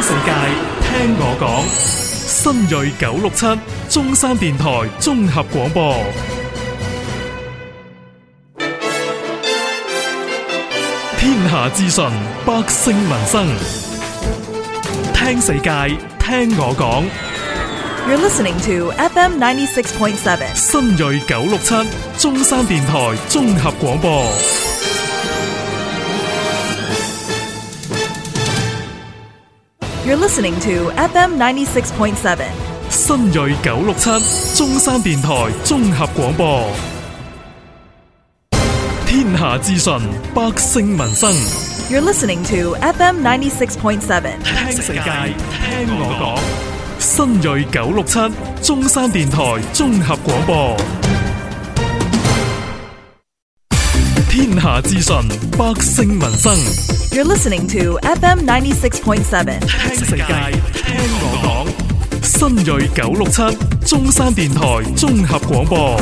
听世界，听我讲。新锐九六七，中山电台综合广播。天下资讯，百姓民生。听世界，听我讲。You're listening to FM ninety six point seven，新锐九六七，中山电台综合广播。You're listening to FM n i n 新锐九六七中山电台综合广播。天下资讯，百姓民生。You're listening to FM 96.7，听世界，听我讲，新锐九六七中山电台综合广播。